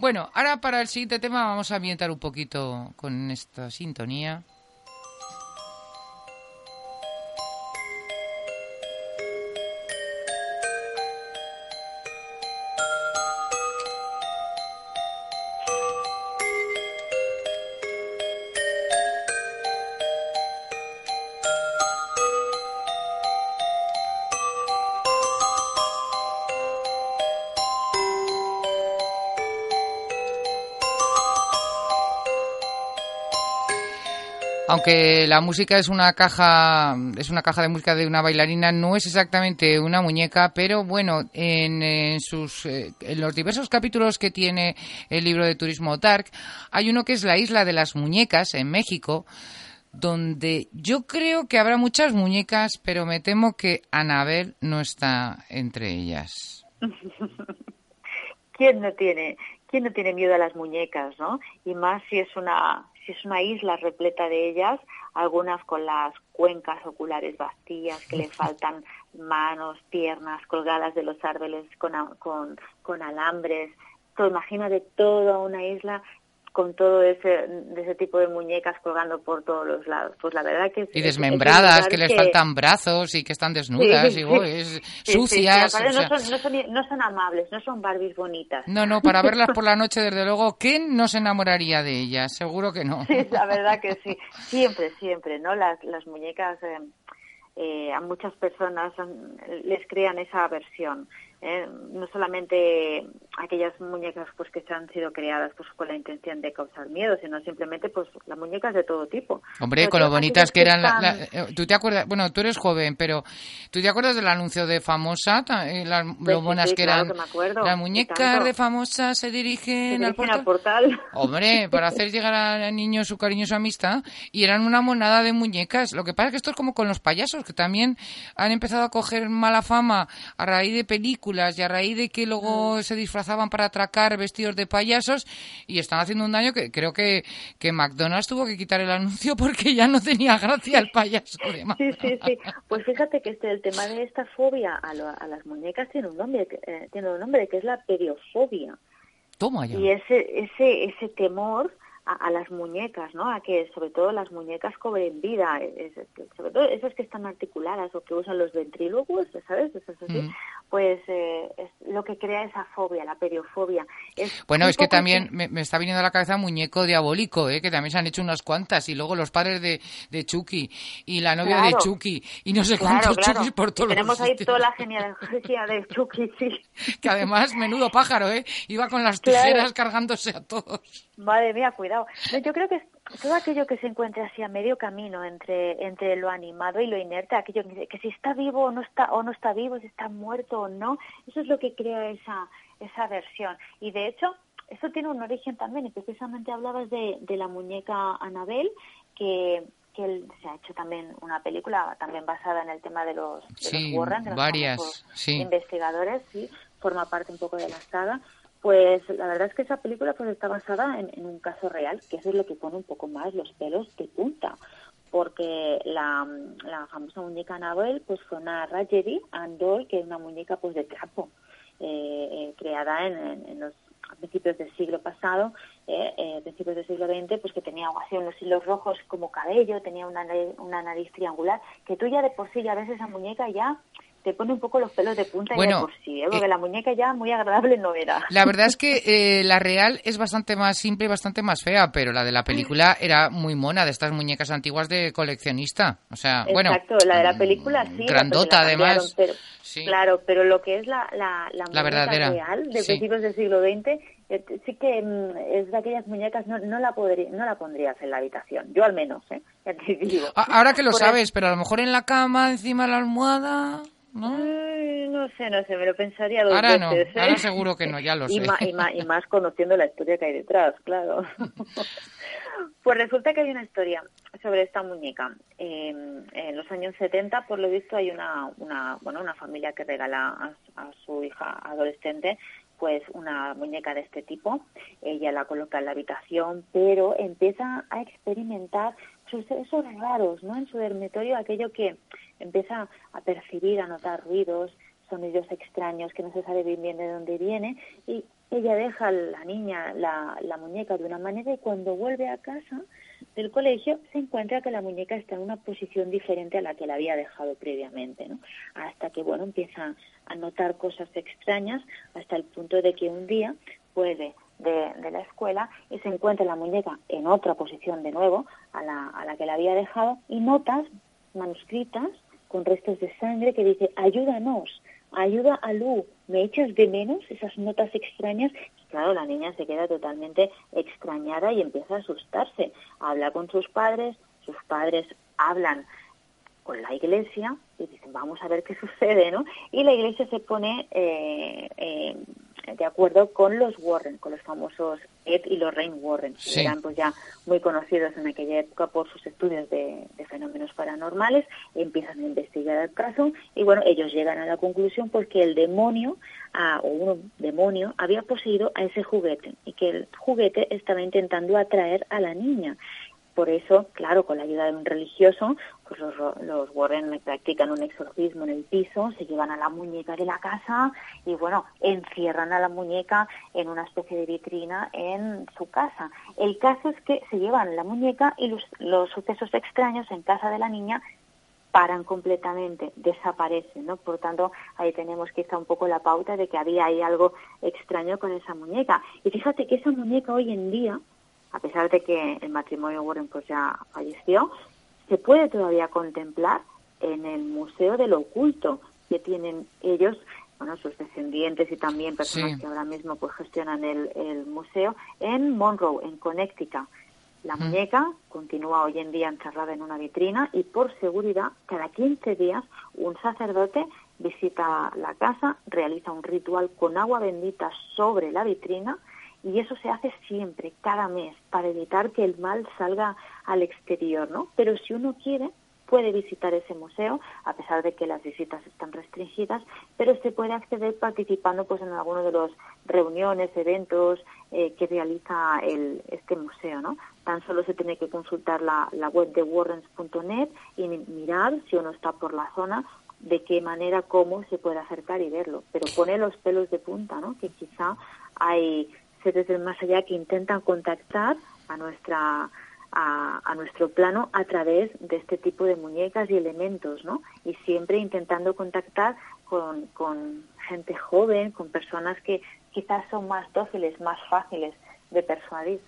Bueno, ahora para el siguiente tema vamos a ambientar un poquito con esta sintonía. Aunque la música es una caja es una caja de música de una bailarina no es exactamente una muñeca pero bueno en, sus eh, en los diversos capítulos que tiene el libro de turismo Dark hay uno que es la isla de las muñecas en México donde yo creo que habrá muchas muñecas pero me temo que Anabel no está entre ellas. Quién no tiene quién no tiene miedo a las muñecas no y más si es una es una isla repleta de ellas, algunas con las cuencas oculares vacías, que le faltan manos, piernas colgadas de los árboles con, con, con alambres. imagina de toda una isla con todo ese, ese tipo de muñecas colgando por todos los lados. Pues la verdad que... y desmembradas, que, les faltan brazos y que están desnudas, y, sucias. no, son, amables, no son Barbies bonitas. No, no, para verlas por la noche, desde luego, ¿quién no se enamoraría de ellas? Seguro que no. Sí, la verdad que sí. Siempre, siempre, ¿no? Las, las muñecas... Eh, eh, a muchas personas les crean esa aversión. ¿eh? no solamente aquellas muñecas pues que se han sido creadas pues con la intención de causar miedo, sino simplemente pues las muñecas de todo tipo. Hombre, con lo bonitas que eran, eh, tú te acuerdas, bueno, tú eres joven, pero tú te acuerdas del anuncio de Famosa, eh, las, pues lo buenas que eran. las muñecas de Famosa se dirigen, al, portal. Hombre, para hacer llegar al niño su cariño, su amistad, y eran una monada de muñecas. Lo que pasa es que esto es como con los payasos, que también han empezado a coger mala fama a raíz de películas y a raíz de que luego mm. se disfrazaban para atracar vestidos de payasos y están haciendo un daño que creo que, que McDonald's tuvo que quitar el anuncio porque ya no tenía gracia el payaso de Sí, sí, sí. Pues fíjate que este, el tema de esta fobia a, a las muñecas tiene un nombre, eh, tiene un nombre que es la periofobia. Toma ya. Y ese, ese, ese temor a, las muñecas, ¿no? A que sobre todo las muñecas cobren vida, sobre todo esas que están articuladas o que usan los ventrílogos, ¿sabes? Esas así, mm. Pues eh, es lo que crea esa fobia, la periofobia. bueno, es que también me, está viniendo a la cabeza muñeco diabólico, ¿eh? que también se han hecho unas cuantas, y luego los padres de, de Chucky, y la novia de Chucky, y no sé cuántos Chucky por todos Tenemos ahí toda la genealogía de Chucky, sí. Que además, menudo pájaro, ¿eh? Iba con las tijeras cargándose a todos. Madre mía, cuidado. yo creo que todo aquello que se encuentre así a medio camino entre, entre lo animado y lo inerte, aquello que, que si está vivo o no está, o no está vivo, si está muerto o no, eso es lo que crea esa, esa versión. Y de hecho, eso tiene un origen también, y precisamente hablabas de, de la muñeca Anabel, que, que se ha hecho también una película también basada en el tema de los, de Warren, de varias, investigadores, sí, forma parte un poco de la saga pues la verdad es que esa película pues está basada en, un caso real, que eso es lo que pone un poco más los pelos de punta, porque la, famosa muñeca Annabelle pues fue una Rajeri Andol, que es una muñeca pues de trapo, eh, eh, creada en, los principios del siglo pasado, eh, eh, principios del siglo XX, pues que tenía así unos hilos rojos como cabello, tenía una, una nariz triangular, que tú ya de por sí ya ves esa muñeca ya te pone un poco los pelos de punta y de por sí, ¿eh? porque eh, la muñeca ya muy agradable no era. La verdad es que eh, la real es bastante más simple y bastante más fea, pero la de la película era muy mona, de estas muñecas antiguas de coleccionista. O sea, bueno. Exacto, la de la película sí. Grandota, además. Claro, pero lo que es la, la, la, verdadera. real de principios del siglo XX, sí que mm, es de aquellas muñecas, no, no, la podría, no la pondrías en la habitación, yo al menos, ¿eh? Ahora que lo sabes, pero a lo mejor en la cama, encima de la almohada... ¿no? no sé, no sé, me lo pensaría dos ahora veces. No, ahora ¿eh? seguro que no, ya lo sé. Y más, y, más, conociendo la historia que hay detrás, claro. pues resulta que hay una historia sobre esta muñeca. en los años 70, por lo visto, hay una, una, bueno, una familia que regala a, su hija adolescente pues una muñeca de este tipo. Ella la coloca en la habitación, pero empieza a experimentar sucesos raros, ¿no? En su dormitorio, aquello que empieza a percibir, a notar ruidos, sonidos extraños que no se sabe bien de dónde viene y ella deja a la niña la, la muñeca de una manera y cuando vuelve a casa del colegio se encuentra que la muñeca está en una posición diferente a la que la había dejado previamente, ¿no? Hasta que, bueno, empieza a notar cosas extrañas hasta el punto de que un día puede de, de, la escuela y se encuentra la muñeca en otra posición de nuevo a la, a la que la había dejado y notas manuscritas con restos de sangre que dice ayúdanos, ayuda a Lu, ¿me echas de menos esas notas extrañas? Y claro, la niña se queda totalmente extrañada y empieza a asustarse. Habla con sus padres, sus padres hablan con la iglesia y dicen, vamos a ver qué sucede, ¿no? Y la iglesia se pone eh, eh, de acuerdo con los Warren, con los famosos Ed y Lorraine Warren, que eran pues ya muy conocidos en aquella época por sus estudios de, fenómenos paranormales, empiezan a investigar el caso y bueno, ellos llegan a la conclusión pues que el demonio o un demonio había poseído a ese juguete y que el juguete estaba intentando atraer a la niña. Por eso, claro, con la ayuda de un religioso, pues los, los Warren practican un exorcismo en el piso, se llevan a la muñeca de la casa y, bueno, encierran a la muñeca en una especie de vitrina en su casa. El caso es que se llevan la muñeca y los, los sucesos extraños en casa de la niña paran completamente, desaparecen, ¿no? Por tanto, ahí tenemos quizá un poco la pauta de que había ahí algo extraño con esa muñeca. Y fíjate que esa muñeca hoy en día a pesar de que el matrimonio Warren pues ya falleció, se puede todavía contemplar en el Museo del Oculto que tienen ellos, bueno, sus descendientes y también personas que ahora mismo pues gestionan el, el, museo en Monroe, en Connecticut. La mm. muñeca continúa hoy en día encerrada en una vitrina y por seguridad cada 15 días un sacerdote visita la casa, realiza un ritual con agua bendita sobre la vitrina y eso se hace siempre, cada mes, para evitar que el mal salga al exterior, ¿no? Pero si uno quiere, puede visitar ese museo, a pesar de que las visitas están restringidas, pero se puede acceder participando pues en alguno de los reuniones, eventos eh, que realiza el, este museo, ¿no? Tan solo se tiene que consultar la, la web de warrens.net y mirar si uno está por la zona de qué manera, cómo se puede acercar y verlo. Pero pone los pelos de punta, ¿no? Que quizá hay seres del más allá que intentan contactar a nuestra a, a, nuestro plano a través de este tipo de muñecas y elementos, ¿no? Y siempre intentando contactar con, con gente joven, con personas que quizás son más dóciles, más fáciles de persuadir.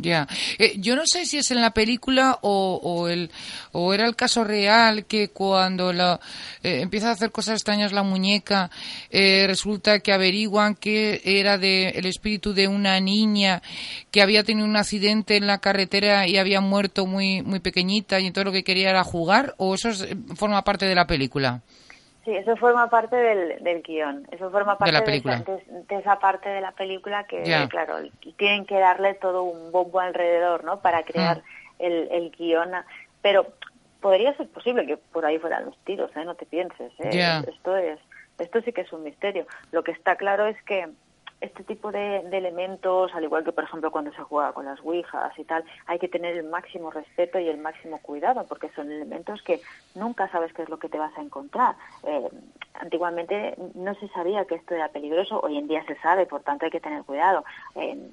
Ya, eh, yo no sé si es en la película o, o, el, o era el caso real que cuando la, eh, empieza a hacer cosas extrañas la muñeca, eh, resulta que averiguan que era de, el espíritu de una niña que había tenido un accidente en la carretera y había muerto muy, muy pequeñita y entonces lo que quería era jugar, o eso forma parte de la película. Sí, eso forma parte del, del guion, eso forma parte de, de, esa parte de la película que, claro, tienen que darle todo un bombo alrededor, ¿no? Para crear mm. el, el guion, pero podría ser posible que por ahí fueran los tiros, ¿eh? No te pienses, ¿eh? Esto es, esto sí que es un misterio. Lo que está claro es que este tipo de, elementos, al igual que por ejemplo cuando se juega con las ouijas y tal, hay que tener el máximo respeto y el máximo cuidado porque son elementos que nunca sabes qué es lo que te vas a encontrar. Eh, antiguamente no se sabía que esto era peligroso, hoy en día se sabe, por tanto hay que tener cuidado. En,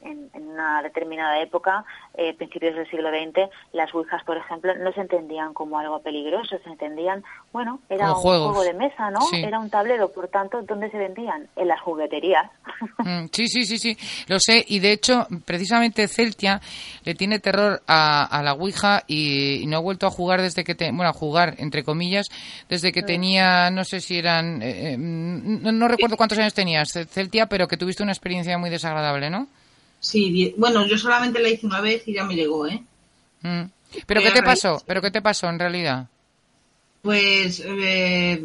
una determinada época, eh, principios del siglo XX, las ouijas, por ejemplo, no se entendían como algo peligroso, se entendían, bueno, era un juego de mesa, ¿no? Era un tablero, por tanto, ¿dónde se vendían? En las jugueterías. Mm, sí, sí, sí, sí, lo sé. Y de hecho, precisamente Celtia le tiene terror a, la Ouija y, no ha vuelto a jugar desde que, te, bueno, a jugar, entre comillas, desde que mm. tenía, no sé si eran, eh, eh, no, recuerdo cuántos años tenías, Celtia, pero que tuviste una experiencia muy desagradable, ¿no? Sí, bueno, yo solamente la hice una vez y ya me llegó, ¿eh? Mm. ¿Pero qué te pasó? ¿Pero qué te pasó en realidad? Pues eh,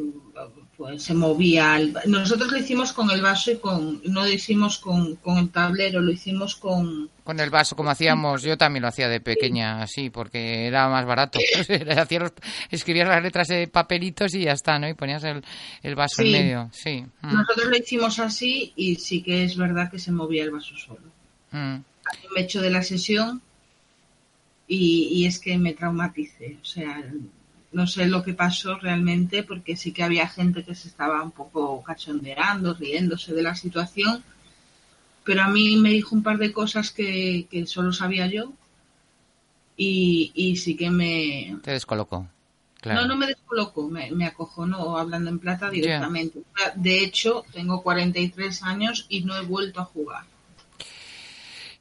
pues se movía. Nosotros lo hicimos con el vaso y con, no lo hicimos con, con el tablero, lo hicimos con... Con el vaso, como hacíamos, yo también lo hacía de pequeña, así, porque era más barato. escribías las letras de papelitos y ya está, ¿no? Y ponías el, el vaso en medio, sí. Mm. Nosotros lo hicimos así y sí que es verdad que se movía el vaso solo. Mm. Me echo de la sesión y, y es que me traumaticé, o sea no sé lo que pasó realmente porque sí que había gente que se estaba un poco cachondeando, riéndose de la situación, pero a mí me dijo un par de cosas que, solo sabía yo y, sí que me... Te descolocó. No, no me descolocó, me, me acojonó hablando en plata directamente. De hecho, tengo 43 años y no he vuelto a jugar.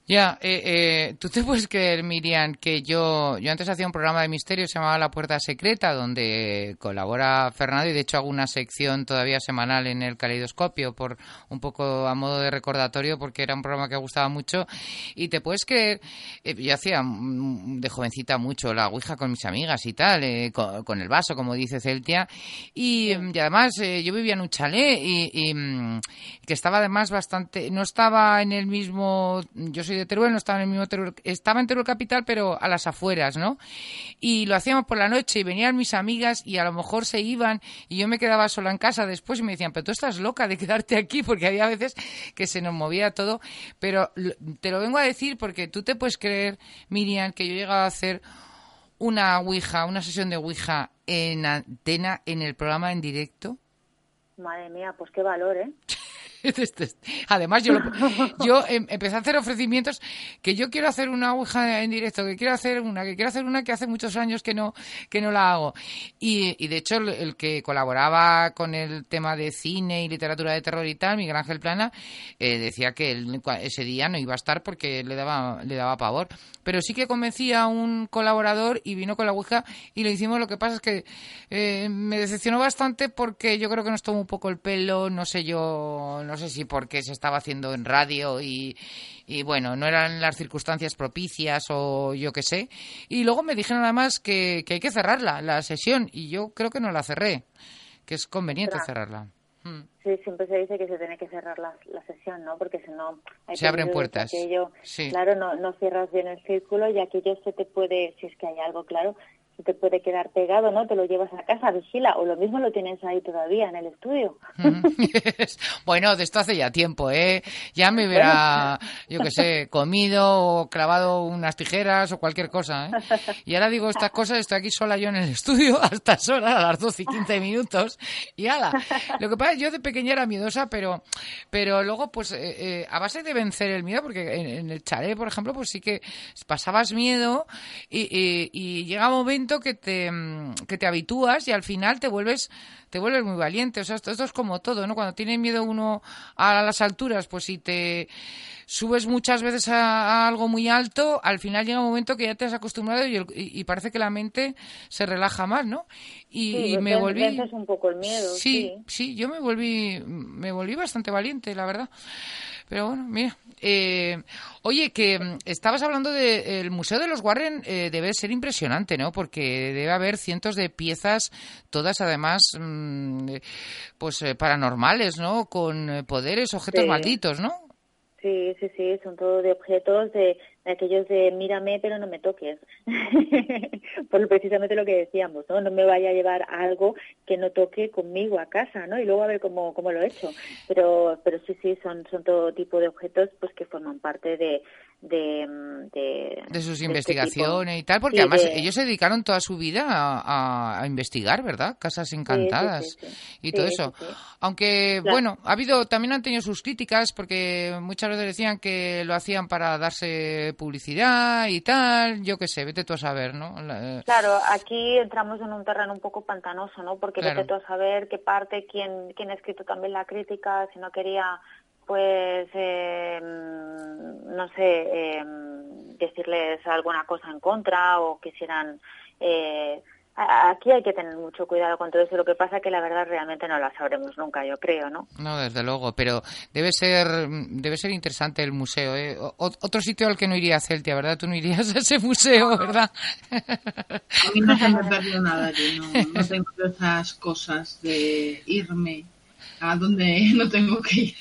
Ya, eh, eh, tú te puedes creer, Miriam, que yo, yo antes hacía un programa de misterio se llamaba La Puerta Secreta, donde colabora Fernando y de hecho hago una sección todavía semanal en el Caleidoscopio, por un poco a modo de recordatorio, porque era un programa que gustaba mucho. Y te puedes creer, eh, yo hacía de jovencita mucho la ouija con mis amigas y tal, eh, con, el vaso, como dice Celtia. Y, además eh, yo vivía en un chalet y, y, mm, que estaba además bastante, no estaba en el mismo, yo soy de Teruel, no estaba en el mismo Teruel, estaba en Teruel Capital, pero a las afueras, ¿no? Y lo hacíamos por la noche y venían mis amigas y a lo mejor se iban y yo me quedaba sola en casa después y me decían, pero tú estás loca de quedarte aquí porque había veces que se nos movía todo, pero te lo vengo a decir porque tú te puedes creer, Miriam, que yo he llegado a hacer una Ouija, una sesión de Ouija en antena en el programa en directo. Madre mía, pues qué valor, ¿eh? Además, yo, yo em, empecé a hacer ofrecimientos que yo quiero hacer una aguja en directo, que quiero hacer una, que quiero hacer una que hace muchos años que no, que no la hago. Y, de hecho, el, que colaboraba con el tema de cine y literatura de terror y tal, Miguel Ángel Plana, eh, decía que ese día no iba a estar porque le daba, le daba pavor. Pero sí que convencí a un colaborador y vino con la aguja y lo hicimos. Lo que pasa es que eh, me decepcionó bastante porque yo creo que nos tomó un poco el pelo, no sé yo no sé si porque se estaba haciendo en radio y, bueno, no eran las circunstancias propicias o yo qué sé. Y luego me dijeron además que, que hay que cerrarla, la sesión, y yo creo que no la cerré, que es conveniente cerrarla. Hmm. Sí, siempre se dice que se tiene que cerrar la, sesión, ¿no? Porque si no... se abren puertas. Claro, no, no cierras bien el círculo y aquello se te puede, si es que hay algo claro, te puede quedar pegado, ¿no? Te lo llevas a casa, vigila, o lo mismo lo tienes ahí todavía en el estudio. bueno, de esto hace ya tiempo, ¿eh? Ya me hubiera, yo qué sé, comido o clavado unas tijeras o cualquier cosa, ¿eh? Y ahora digo estas cosas, estoy aquí sola yo en el estudio hasta horas, a las 12 y 15 minutos, y ala. Lo que pasa es yo de pequeña era miedosa, pero, pero luego, pues, eh, eh, a base de vencer el miedo, porque en, el chalet, por ejemplo, pues sí que pasabas miedo y, y, y llega un momento que te, mm, que te habitúas y al final te vuelves, te vuelves muy valiente. O sea, esto, es como todo, ¿no? Cuando tiene miedo uno a las alturas, pues si te subes muchas veces a, algo muy alto, al final llega un momento que ya te has acostumbrado y, parece que la mente se relaja más, ¿no? Y, me volví... un poco el miedo. Sí, sí, sí, yo me volví, me volví bastante valiente, la verdad. Pero bueno, mira. Eh, oye, que mm, estabas hablando del Museo de los Warren, eh, debe ser impresionante, ¿no? Porque debe haber cientos de piezas, todas además, mm, pues eh, paranormales, ¿no? Con poderes, objetos malditos, ¿no? Sí, sí, sí, son todos de objetos de, aquellos de mírame pero no me toques. Por precisamente lo que decíamos, ¿no? No me vaya a llevar algo que no toque conmigo a casa, ¿no? Y luego a ver cómo, cómo lo he hecho. Pero, pero sí, sí, son, son todo tipo de objetos pues que forman parte de, de, de, sus este investigaciones y tal, porque además ellos se dedicaron toda su vida a, investigar, ¿verdad? Casas encantadas y todo eso. Aunque, bueno, ha habido, también han tenido sus críticas porque muchas veces decían que lo hacían para darse publicidad y tal, yo qué sé, vete tú a saber, ¿no? Eh, claro, aquí entramos en un terreno un poco pantanoso, ¿no? Porque vete tú a saber qué parte, quién, quién ha escrito también la crítica, si no quería pues eh, no sé, eh, decirles alguna cosa en contra o quisieran... Eh, aquí hay que tener mucho cuidado con todo eso. Lo que pasa es que la verdad realmente no la sabremos nunca, yo creo, ¿no? No, desde luego, pero debe ser debe ser interesante el museo. ¿eh? otro sitio al que no iría Celtia, ¿verdad? Tú no irías a ese museo, ¿verdad? A mí no se me perdió nada, yo no, no tengo esas cosas de irme a donde no tengo que ir.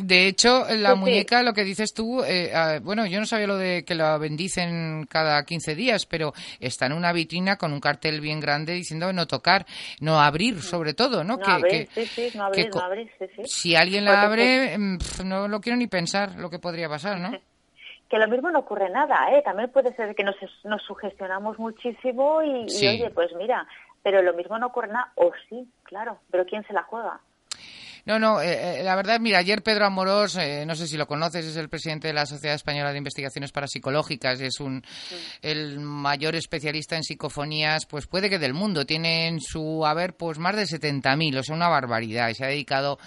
De hecho, la muñeca, lo que dices tú, eh, ah, bueno, yo no sabía lo de que la bendicen cada 15 días, pero está en una vitrina con un cartel bien grande diciendo no tocar, no abrir, sobre todo, ¿no? no que, abrir, sí, sí, no abrir, no abrir, sí, sí. Si alguien la abre, mm, no lo quiero ni pensar lo que podría pasar, ¿no? que lo mismo no ocurre nada, ¿eh? También puede ser que nos, nos sugestionamos muchísimo y, y oye, pues mira, pero lo mismo no ocurre nada, o sí, claro, pero ¿quién se la juega? No, no, eh, eh, la verdad, mira, ayer Pedro Amorós, eh, no sé si lo conoces, es el presidente de la Sociedad Española de Investigaciones Parapsicológicas, es un, el mayor especialista en psicofonías, pues puede que del mundo, tiene en su haber pues más de 70.000, o sea, una barbaridad, y se ha dedicado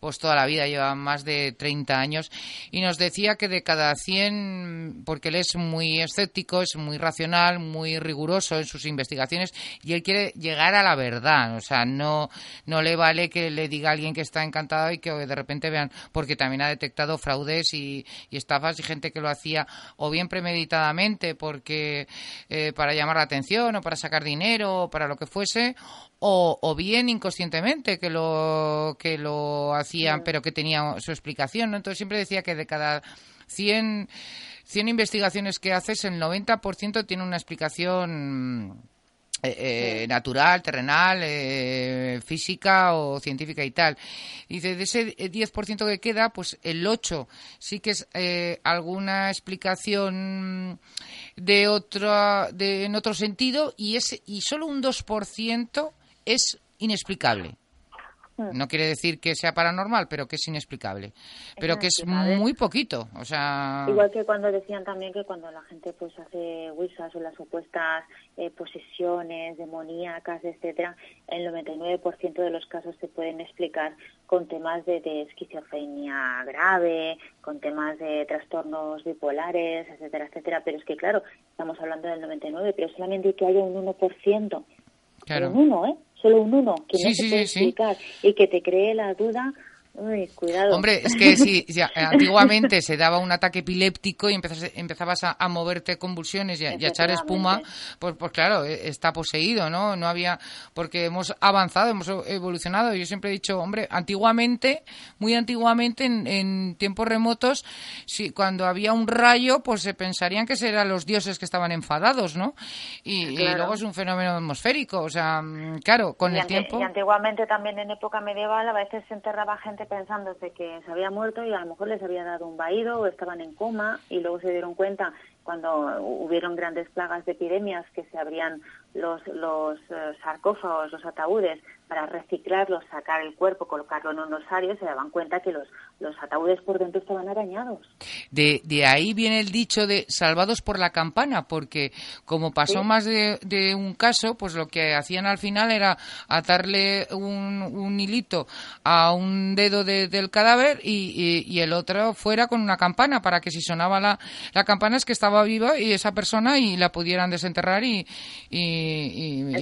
pues toda la vida, lleva más de 30 años, y nos decía que de cada 100, porque él es muy escéptico, es muy racional, muy riguroso en sus investigaciones, y él quiere llegar a la verdad, o sea, no, no le vale que le diga a alguien que está encantado y que de repente vean, porque también ha detectado fraudes y, estafas y gente que lo hacía o bien premeditadamente porque eh, para llamar la atención o para sacar dinero o para lo que fuese, o, bien inconscientemente que lo que lo hacían pero que tenía su explicación ¿no? entonces siempre decía que de cada 100, 100 investigaciones que haces el 90% tiene una explicación eh, eh, natural, terrenal, eh, física o científica y tal. Dice, de ese 10% que queda, pues el 8 sí que es alguna explicación de otra, de, en otro sentido y, ese, y solo un 2% es inexplicable. Hmm. No quiere decir que sea paranormal, pero que es inexplicable. pero que es muy poquito, o sea... Igual que cuando decían también que cuando la gente pues hace wisas o las supuestas eh, posesiones demoníacas, etcétera, el 99% de los casos se pueden explicar con temas de, de, esquizofrenia grave, con temas de trastornos bipolares, etcétera, etcétera. Pero es que, claro, estamos hablando del 99%, pero solamente que haya un 1%, claro. un 1, ¿eh? Solo un uno, que no se puede explicar y que te cree la duda cuidado. Hombre, es que si, antiguamente se daba un ataque epiléptico y empezas, empezabas a, moverte convulsiones y a, echar espuma, pues, pues claro, e, está poseído, ¿no? No había, porque hemos avanzado, hemos evolucionado. Yo siempre he dicho, hombre, antiguamente, muy antiguamente, en, tiempos remotos, si, cuando había un rayo, pues se pensarían que eran los dioses que estaban enfadados, ¿no? Y, luego es un fenómeno atmosférico, o sea, mm, claro, con el tiempo. Y antiguamente también en época medieval a veces se enterraba gente pensándose que se había muerto y a lo mejor les había dado un vaído o estaban en coma y luego se dieron cuenta cuando hubieron grandes plagas de epidemias que se abrían los, los eh, sarcófagos, los ataúdes, para reciclarlos, sacar el cuerpo, colocarlo en un osario, se daban cuenta que los, los ataúdes por dentro estaban arañados. De, de ahí viene el dicho de salvados por la campana, porque como pasó más de, de, un caso, pues lo que hacían al final era atarle un, un hilito a un dedo del cadáver y, y, el otro fuera con una campana, para que si sonaba la, la campana es que estaba viva y esa persona y la pudieran desenterrar y, y,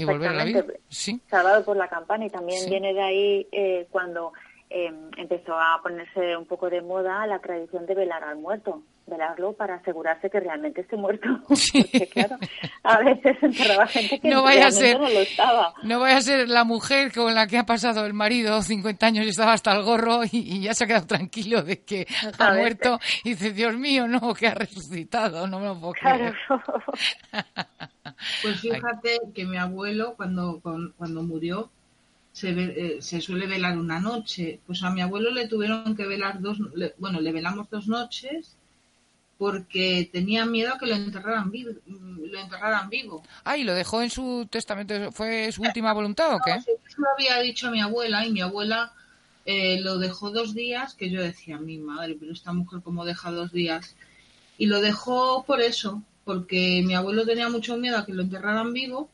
volver a la vida. Sí. Salvado por la campana y también viene de ahí eh, cuando eh, empezó a ponerse un poco de moda la tradición de velar al muerto, velarlo para asegurarse que realmente esté muerto. Porque claro, a veces enterraba gente que no vaya a ser, no lo estaba. No vaya a ser la mujer con la que ha pasado el marido 50 años y estaba hasta el gorro y, ya se ha quedado tranquilo de que ha muerto y dice, Dios mío, no, que ha resucitado, no me lo puedo creer. Pues fíjate que mi abuelo cuando, cuando murió se, eh, se suele velar una noche. Pues a mi abuelo le tuvieron que velar dos, bueno, le velamos dos noches porque tenía miedo a que lo enterraran vivo. Lo enterraran vivo. Ah, ¿y lo dejó en su testamento? ¿Fue su última voluntad o qué? eso lo había dicho a mi abuela y mi abuela eh, lo dejó dos días, que yo decía, mi madre, pero esta mujer cómo deja dos días. Y lo dejó por eso, porque mi abuelo tenía mucho miedo a que lo enterraran vivo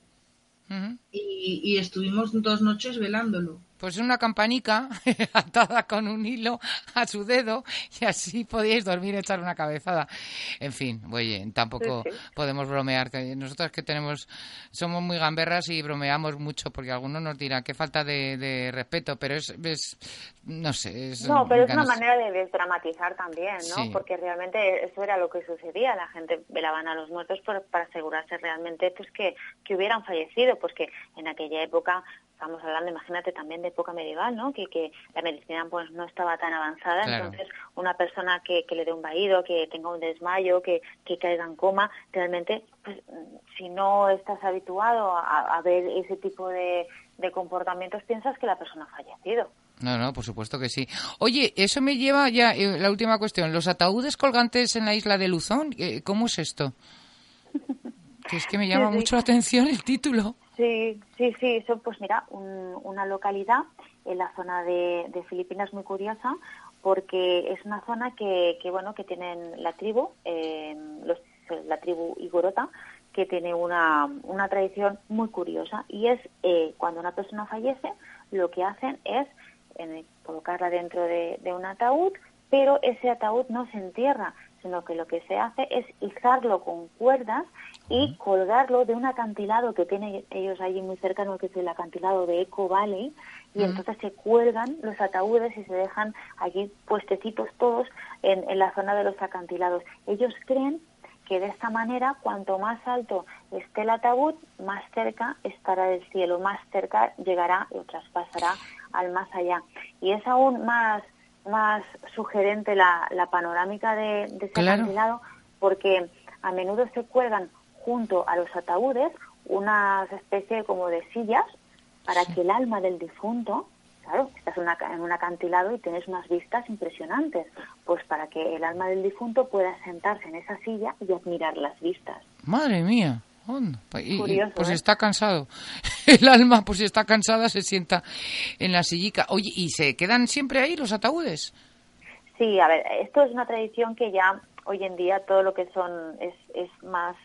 y, estuvimos dos noches velándolo. Pues una campanica atada con un hilo a su dedo y así podíais dormir y echar una cabezada. En fin, oye, tampoco podemos bromear. Nosotros que tenemos, somos muy gamberras y bromeamos mucho porque algunos nos dirán qué falta de, respeto, pero es, no sé. no, pero es una manera de desdramatizar también, ¿no? Porque realmente eso era lo que sucedía. La gente velaban a los muertos para asegurarse realmente pues que, que hubieran fallecido, pues que en aquella época estamos hablando, imagínate, también de época medieval, ¿no? Que, que la medicina pues no estaba tan avanzada, entonces una persona que, que, le dé un vaído, que tenga un desmayo, que, que caiga en coma, realmente, pues, si no estás habituado a, ver ese tipo de, de comportamientos, piensas que la persona ha fallecido. No, no, por supuesto que sí. Oye, eso me lleva ya eh, la última cuestión. Los ataúdes colgantes en la isla de Luzón, eh, ¿cómo es esto? Que es que me llama mucho la atención el título. Sí, sí, sí, son pues mira, una localidad en la zona de, Filipinas muy curiosa porque es una zona que, que bueno que tienen la tribu eh, la tribu igorota que tiene una, una tradición muy curiosa y es eh, cuando una persona fallece lo que hacen es colocarla dentro de, un ataúd pero ese ataúd no se entierra sino que lo que se hace es izarlo con cuerdas y colgarlo de un acantilado que tienen ellos allí muy cercano, que es el acantilado de Eco Valley, y entonces se cuelgan los ataúdes y se dejan allí puestecitos todos en, en la zona de los acantilados. Ellos creen que de esta manera, cuanto más alto esté el ataúd, más cerca estará del cielo, más cerca llegará o traspasará al más allá. Y es aún más, más sugerente la, la panorámica de, de ese acantilado porque a menudo se cuelgan junto a los ataúdes una especie como de sillas para que el alma del difunto, claro, estás en, un acantilado y tienes unas vistas impresionantes, pues para que el alma del difunto pueda sentarse en esa silla y admirar las vistas. Madre mía. Pues si ¿eh? está cansado. El alma, pues si está cansada, se sienta en la sillica. Oye, ¿y se quedan siempre ahí los ataúdes? Sí, a ver, esto es una tradición que ya hoy en día todo lo que son es, es más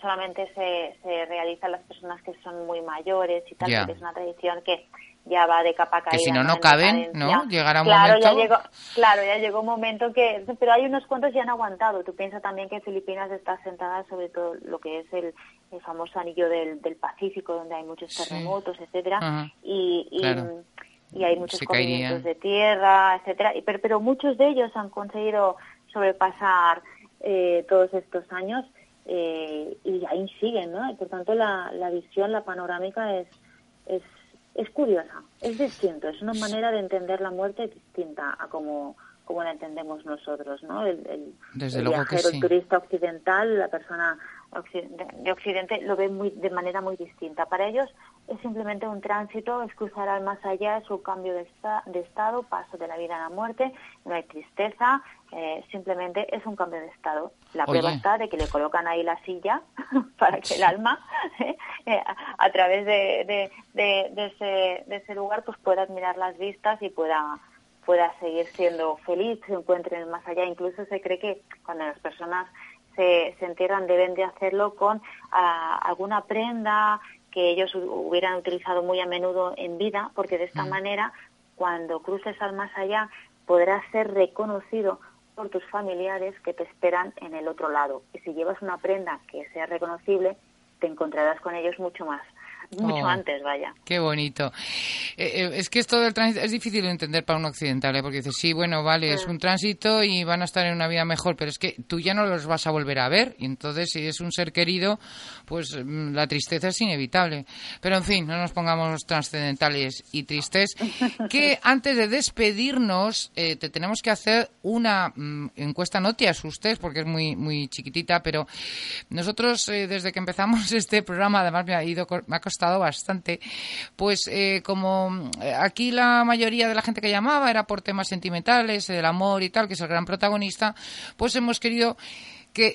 solamente se, se realizan las personas que son muy mayores y tal, porque es una tradición que ya va de capa caída. Que si no, no caben, ¿no? Llegará un claro, momento... Ya llegó, claro, ya llegó un momento que... Pero hay unos cuantos ya han aguantado. Tú piensas también que Filipinas está sentada sobre todo lo que es el, famoso anillo del, del, Pacífico, donde hay muchos terremotos, etcétera y, y, hay muchos movimientos de tierra, etcétera y, pero, pero muchos de ellos han conseguido sobrepasar eh, todos estos años eh, y ahí siguen, ¿no? Y por tanto la, la visión, la panorámica es, es, es curiosa, es distinto, es una manera de entender la muerte distinta a como, como la entendemos nosotros, ¿no? El, el, Desde viajero, el turista occidental, la persona de Occidente lo ve muy, de manera muy distinta. Para ellos es simplemente un tránsito, es cruzar al más allá, es un cambio de, de estado, paso de la vida a la muerte, no hay tristeza, eh, simplemente es un cambio de estado. La prueba está de que le colocan ahí la silla para que el alma, eh, a, través de, de, ese, de ese lugar, pues pueda admirar las vistas y pueda pueda seguir siendo feliz, se encuentre en el más allá. Incluso se cree que cuando las personas se, se entierran deben de hacerlo con ah, alguna prenda que ellos hubieran utilizado muy a menudo en vida, porque de esta mm. manera, cuando cruces al más allá, podrás ser reconocido por tus familiares que te esperan en el otro lado. Y si llevas una prenda que sea reconocible, te encontrarás con ellos mucho más mucho oh, antes, vaya. Qué bonito. Eh, eh, es que esto del tránsito es difícil de entender para un occidental, ¿eh? porque dices, sí, bueno, vale, es mm. un tránsito y van a estar en una vida mejor, pero es que tú ya no los vas a volver a ver, y entonces si es un ser querido, pues mm, la tristeza es inevitable. Pero en fin, no nos pongamos trascendentales y tristes, que antes de despedirnos te tenemos que hacer una mm, encuesta, no te asustes porque es muy, muy chiquitita, pero nosotros desde que empezamos este programa, además me ha ido, me ha costado bastante, pues eh, como eh, aquí la mayoría de la gente que llamaba era por temas sentimentales, del amor y tal, que es el gran protagonista, pues hemos querido que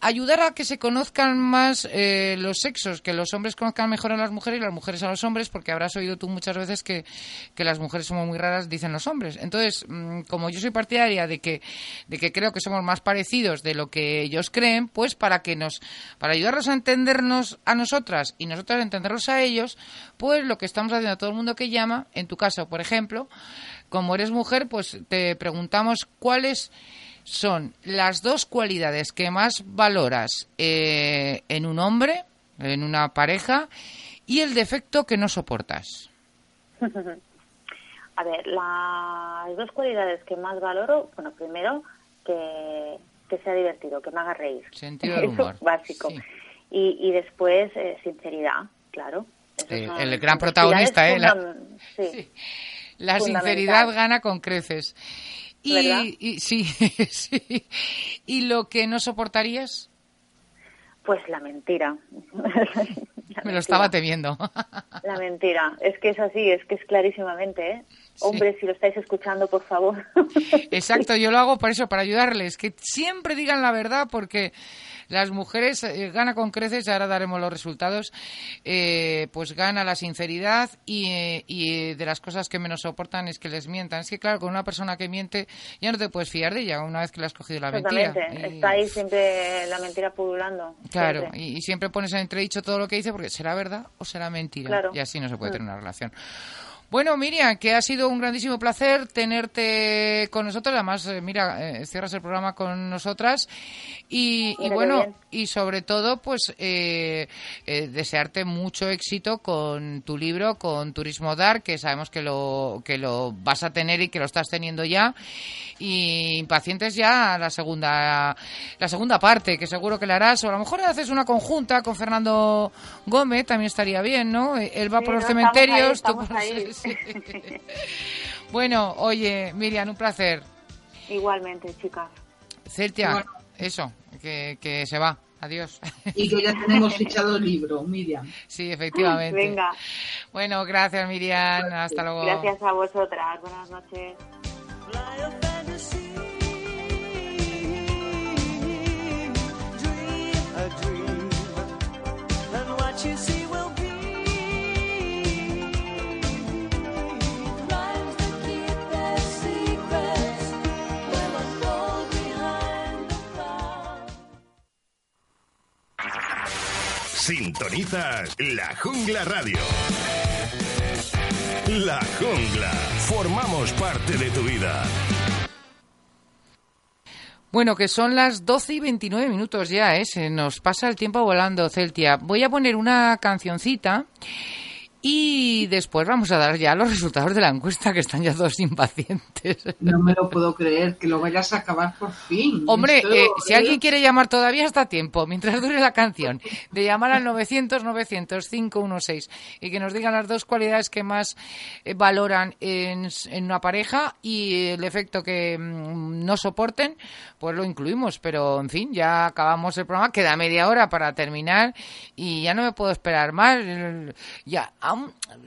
ayudar a que se conozcan más eh, los sexos, que los hombres conozcan mejor a las mujeres y las mujeres a los hombres, porque habrás oído tú muchas veces que, que las mujeres somos muy raras, dicen los hombres. Entonces, mm, como yo soy partidaria de que, de que creo que somos más parecidos de lo que ellos creen, pues para que nos, para ayudarlos a entendernos a nosotras y nosotras a entenderlos a ellos, pues lo que estamos haciendo a todo el mundo que llama, en tu caso, por ejemplo, como eres mujer, pues te preguntamos cuáles son las dos cualidades que más valoras eh, en un hombre, en una pareja, y el defecto que no soportas. A ver, las dos cualidades que más valoro, bueno, primero, que, sea divertido, que me haga reír. Sentido del humor. básico. Y, y después, eh, sinceridad, claro. el gran protagonista, ¿eh? La, la sinceridad gana con creces. Y, sí, sí. ¿Y lo que no soportarías? Pues la mentira. Me lo estaba temiendo. la mentira. Es que es así, es que es clarísimamente, ¿eh? Hombre, si lo estáis escuchando, por favor. Exacto, yo lo hago por eso, para ayudarles, que siempre digan la verdad, porque las mujeres eh, gana con creces, ahora daremos los resultados, eh, pues gana la sinceridad y, y, de las cosas que menos soportan es que les mientan. Es que claro, con una persona que miente ya no te puedes fiar de ella una vez que le has cogido la mentira. Está ahí siempre la mentira pululando. Claro, Y, siempre pones en entredicho todo lo que dice porque será verdad o será mentira. Y así no se puede mm. tener una relación. Bueno, Miriam, que ha sido un grandísimo placer tenerte con nosotros. Además, eh, mira, eh, cierras el programa con nosotras. Y, bueno, y sobre todo, pues eh, desearte mucho éxito con tu libro, con Turismo Dar, que sabemos que lo, que lo vas a tener y que lo estás teniendo ya. Y impacientes ya la segunda, la segunda parte, que seguro que la harás. O a lo mejor haces una conjunta con Fernando Gómez, también estaría bien, ¿no? Él va por los cementerios, tú bueno, oye, Miriam, un placer. Igualmente, chicas. Celtia, eso, que, se va. Adiós. Y que ya tenemos fichado el libro, Miriam. Sí, efectivamente. Venga. Bueno, gracias, Miriam. Hasta luego. Gracias a vosotras. Buenas noches. Sintonizas La Jungla Radio. La Jungla. Formamos parte de tu vida. Bueno, que son las 12 y 29 minutos ya, ¿eh? Se nos pasa el tiempo volando, Celtia. Voy a poner una cancioncita y después vamos a dar ya los resultados de la encuesta, que están ya todos impacientes. No me lo puedo creer, que lo vayas a acabar por fin. Hombre, eh, si alguien quiere llamar todavía está a tiempo, mientras dure la canción, de llamar al 900-900-516 y que nos digan las dos cualidades que más eh, valoran en, en, una pareja y el efecto que mm, no soporten, pues lo incluimos. Pero, en fin, ya acabamos el programa, queda media hora para terminar y ya no me puedo esperar más. Ya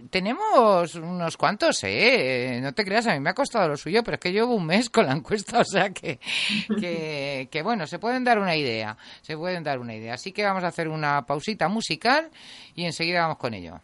tenemos unos cuantos, ¿eh? No te creas, a mí me ha costado lo suyo, pero es que llevo un mes con la encuesta, o sea que, que, que bueno, se pueden dar una idea, se pueden dar una idea. Así que vamos a hacer una pausita musical y enseguida vamos con ello.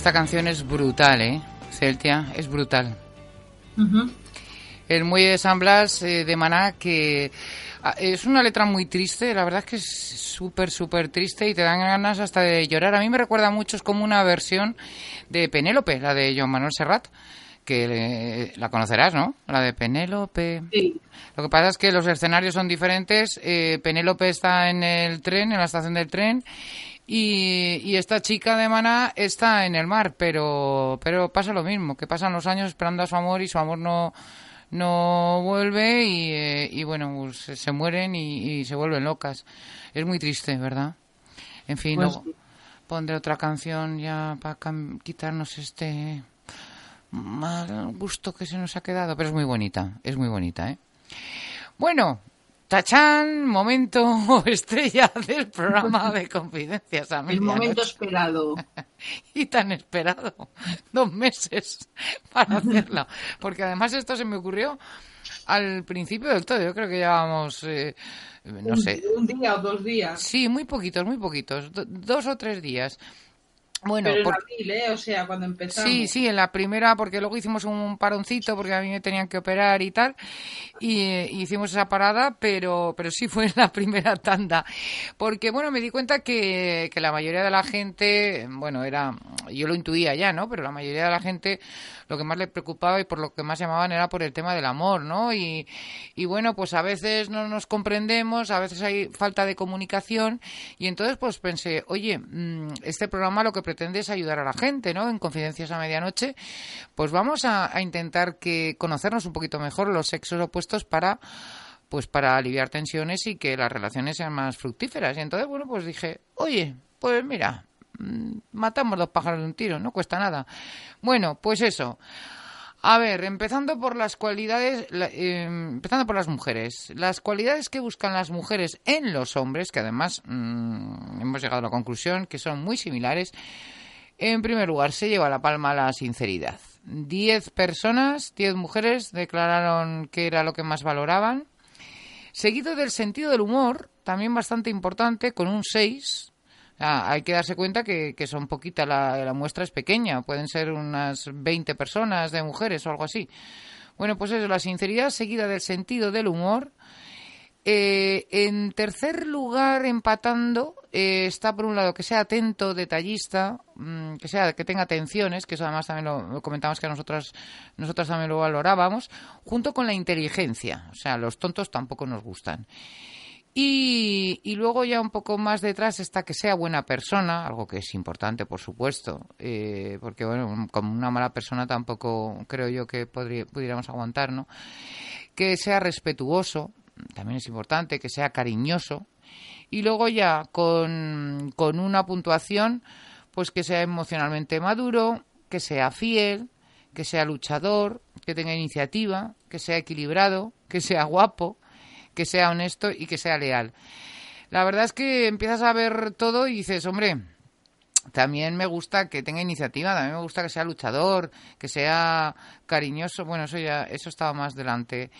Esta canción es brutal, ¿eh? Celtia, es brutal. El muelle de San Blas eh, de Maná, que ah, es una letra muy triste, la verdad es que es súper, súper triste y te dan ganas hasta de llorar. A mí me recuerda mucho, es como una versión de Penélope, la de Joan Manuel Serrat que la conocerás, ¿no? La de Penélope. Sí. Lo que pasa es que los escenarios son diferentes. Eh, Penélope está en el tren, en la estación del tren, y, esta chica de Maná está en el mar, pero, pero pasa lo mismo, que pasan los años esperando a su amor y su amor no, no vuelve y, eh, bueno, pues se mueren y, se vuelven locas. Es muy triste, ¿verdad? En fin, pues pondré otra canción ya para quitarnos este mal gusto que se nos ha quedado, pero es muy bonita, es muy bonita, ¿eh? Bueno, Tachán, momento estrella del programa de Confidencias a El momento esperado. y tan esperado. Dos meses para hacerlo. Porque además esto se me ocurrió al principio del todo. Yo creo que llevábamos, eh, no sé. Un día o dos días. Sí, muy poquitos, muy poquitos. dos o tres días. Bueno, Pero en abril, ¿eh? O sea, cuando empezamos. Sí, sí, en la primera, porque luego hicimos un paroncito porque a mí me tenían que operar y tal, y, hicimos esa parada, pero, pero sí fue en la primera tanda. Porque, bueno, me di cuenta que, que la mayoría de la gente, bueno, era, yo lo intuía ya, ¿no? Pero la mayoría de la gente lo que más le preocupaba y por lo que más llamaban era por el tema del amor, ¿no? Y, y bueno, pues a veces no nos comprendemos, a veces hay falta de comunicación, y entonces pues pensé, oye, mm, este programa lo que pretende es ayudar a la gente, ¿no? En Confidencias a Medianoche, pues vamos a, intentar que conocernos un poquito mejor los sexos opuestos para pues para aliviar tensiones y que las relaciones sean más fructíferas. Y entonces, bueno, pues dije, oye, pues mira, mm, matamos dos pájaros de un tiro, no cuesta nada. Bueno, pues eso. A ver, empezando por las cualidades, eh, empezando por las mujeres. Las cualidades que buscan las mujeres en los hombres, que además mm, hemos llegado a la conclusión que son muy similares. En primer lugar, se lleva la palma la sinceridad. Diez personas, diez mujeres declararon que era lo que más valoraban. Seguido del sentido del humor, también bastante importante, con un seis hay que darse cuenta que, son poquitas, la, muestra es pequeña, pueden ser unas 20 personas de mujeres o algo así. Bueno, pues eso, la sinceridad seguida del sentido del humor. Eh, en tercer lugar, empatando, eh, está por un lado que sea atento, detallista, mm, que sea que tenga atenciones, que eso además también lo, comentamos que nosotras nosotras también lo valorábamos, junto con la inteligencia. O sea, los tontos tampoco nos gustan. Y, luego ya un poco más detrás está que sea buena persona, algo que es importante, por supuesto, eh, porque bueno, como una mala persona tampoco creo yo que pudiéramos aguantar, ¿no? Que sea respetuoso, también es importante, que sea cariñoso, y luego ya con una puntuación, pues que sea emocionalmente maduro, que sea fiel, que sea luchador, que tenga iniciativa, que sea equilibrado, que sea guapo, que sea honesto y que sea leal. La verdad es que empiezas a ver todo y dices, hombre, también me gusta que tenga iniciativa, también me gusta que sea luchador, que sea cariñoso, bueno, eso ya, eso estaba más delante,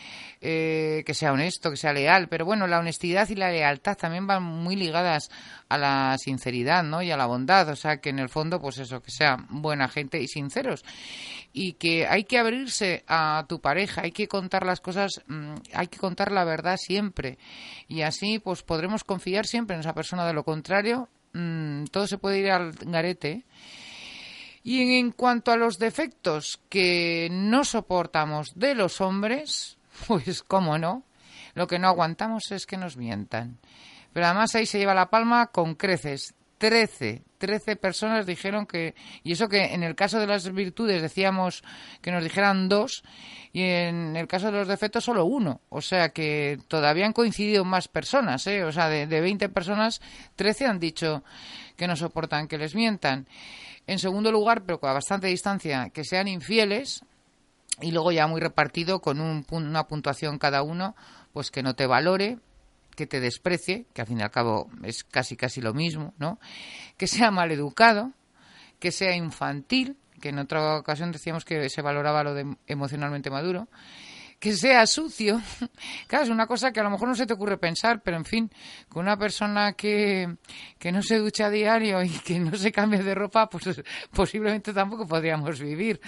eh, que sea honesto, que sea leal, pero bueno, la honestidad y la lealtad también van muy ligadas a la sinceridad, ¿no? Y a la bondad, o sea, que en el fondo, pues eso, que sean buena gente y sinceros, y que hay que abrirse a tu pareja, hay que contar las cosas, mm, hay que contar la verdad siempre, y así, pues podremos confiar siempre en esa persona, de lo contrario, Mm, todo se puede ir al garete. Y en, cuanto a los defectos que no soportamos de los hombres, pues cómo no, lo que no aguantamos es que nos mientan. Pero además ahí se lleva la palma con creces. Trece, trece personas dijeron que, y eso que en el caso de las virtudes decíamos que nos dijeran dos, y en el caso de los defectos solo uno. O sea que todavía han coincidido más personas, ¿eh? O sea, de, de 20 personas, 13 han dicho que no soportan que les mientan. En segundo lugar, pero a bastante distancia, que sean infieles, y luego ya muy repartido con un, una puntuación cada uno, pues que no te valore, que te desprecie, que al fin y al cabo es casi casi lo mismo, ¿no? Que sea mal educado, que sea infantil, que en otra ocasión decíamos que se valoraba lo de emocionalmente maduro, que sea sucio. Claro, es una cosa que a lo mejor no se te ocurre pensar, pero en fin, con una persona que, que no se ducha a diario y que no se cambie de ropa, pues posiblemente tampoco podríamos vivir.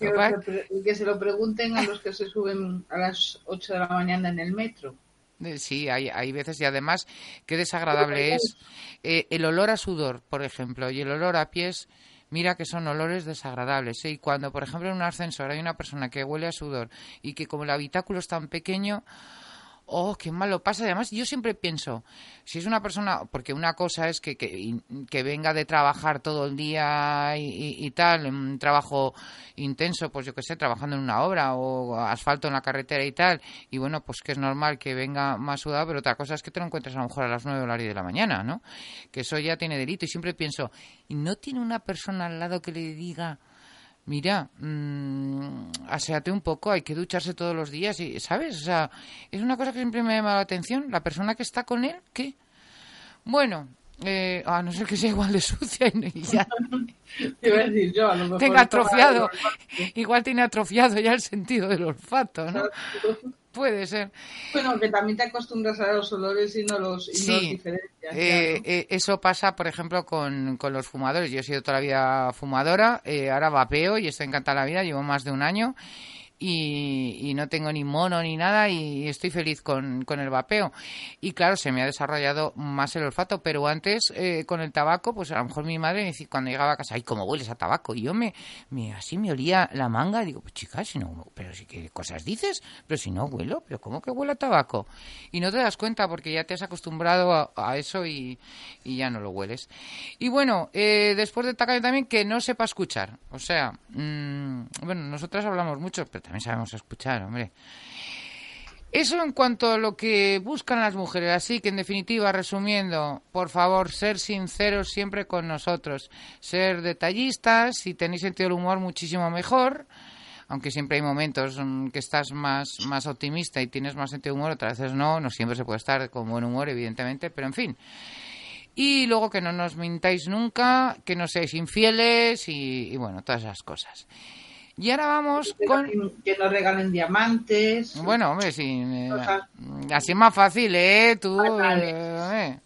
Que, se lo pregunten a los que se suben a las 8 de la mañana en el metro. Eh, sí, hay, hay veces y además qué desagradable es eh, el olor a sudor, por ejemplo, y el olor a pies mira que son olores desagradables. ¿eh? Y cuando, por ejemplo, en un ascensor hay una persona que huele a sudor y que como el habitáculo es tan pequeño, oh, qué malo pasa. Además, yo siempre pienso, si es una persona, porque una cosa es que, que, venga de trabajar todo el día y, tal, un trabajo intenso, pues yo qué sé, trabajando en una obra o asfalto en la carretera y tal, y bueno, pues que es normal que venga más sudado, pero otra cosa es que te lo encuentres a lo mejor a las nueve o las diez de la mañana, ¿no? Que eso ya tiene delito. Y siempre pienso, ¿y no tiene una persona al lado que le diga mira, mmm, aseate un poco, hay que ducharse todos los días, y, ¿sabes? O sea, es una cosa que siempre me ha llamado la atención. La persona que está con él, ¿qué? Bueno, eh, a no ser que sea igual de sucia y ya. Tenga atrofiado, igual tiene atrofiado ya el sentido del olfato, ¿no? Puede ser. Bueno, que también te acostumbras a los olores y no los, y diferencias. Eh, eh, eso pasa, por ejemplo, con, con, los fumadores. Yo he sido toda la vida fumadora, eh, ahora vapeo y estoy encantada la vida, llevo más de un año y, no tengo ni mono ni nada y estoy feliz con, con, el vapeo. Y claro, se me ha desarrollado más el olfato, pero antes eh, con el tabaco, pues a lo mejor mi madre me decía, cuando llegaba a casa, ay, cómo hueles a tabaco. Y yo me, me así me olía la manga y digo, pues chicas, si no, pero si qué cosas dices, pero si no huelo, pero ¿cómo que huele a tabaco? Y no te das cuenta porque ya te has acostumbrado a, eso y, y, ya no lo hueles. Y bueno, eh, después de tacaño también que no sepa escuchar. O sea, mmm, bueno, nosotras hablamos mucho, pero también sabemos escuchar, hombre. Eso en cuanto a lo que buscan las mujeres. Así que, en definitiva, resumiendo, por favor, ser sinceros siempre con nosotros. Ser detallistas, si tenéis sentido del humor, muchísimo mejor. Aunque siempre hay momentos que estás más, más optimista y tienes más sentido del humor, otras veces no. No siempre se puede estar con buen humor, evidentemente, pero en fin. Y luego que no nos mintáis nunca, que no seáis infieles y, y bueno, todas esas cosas. Y ahora vamos con... Que nos regalen diamantes. Bueno, hombre, sí. Eh, así es más fácil, ¿eh? Tú... Eh,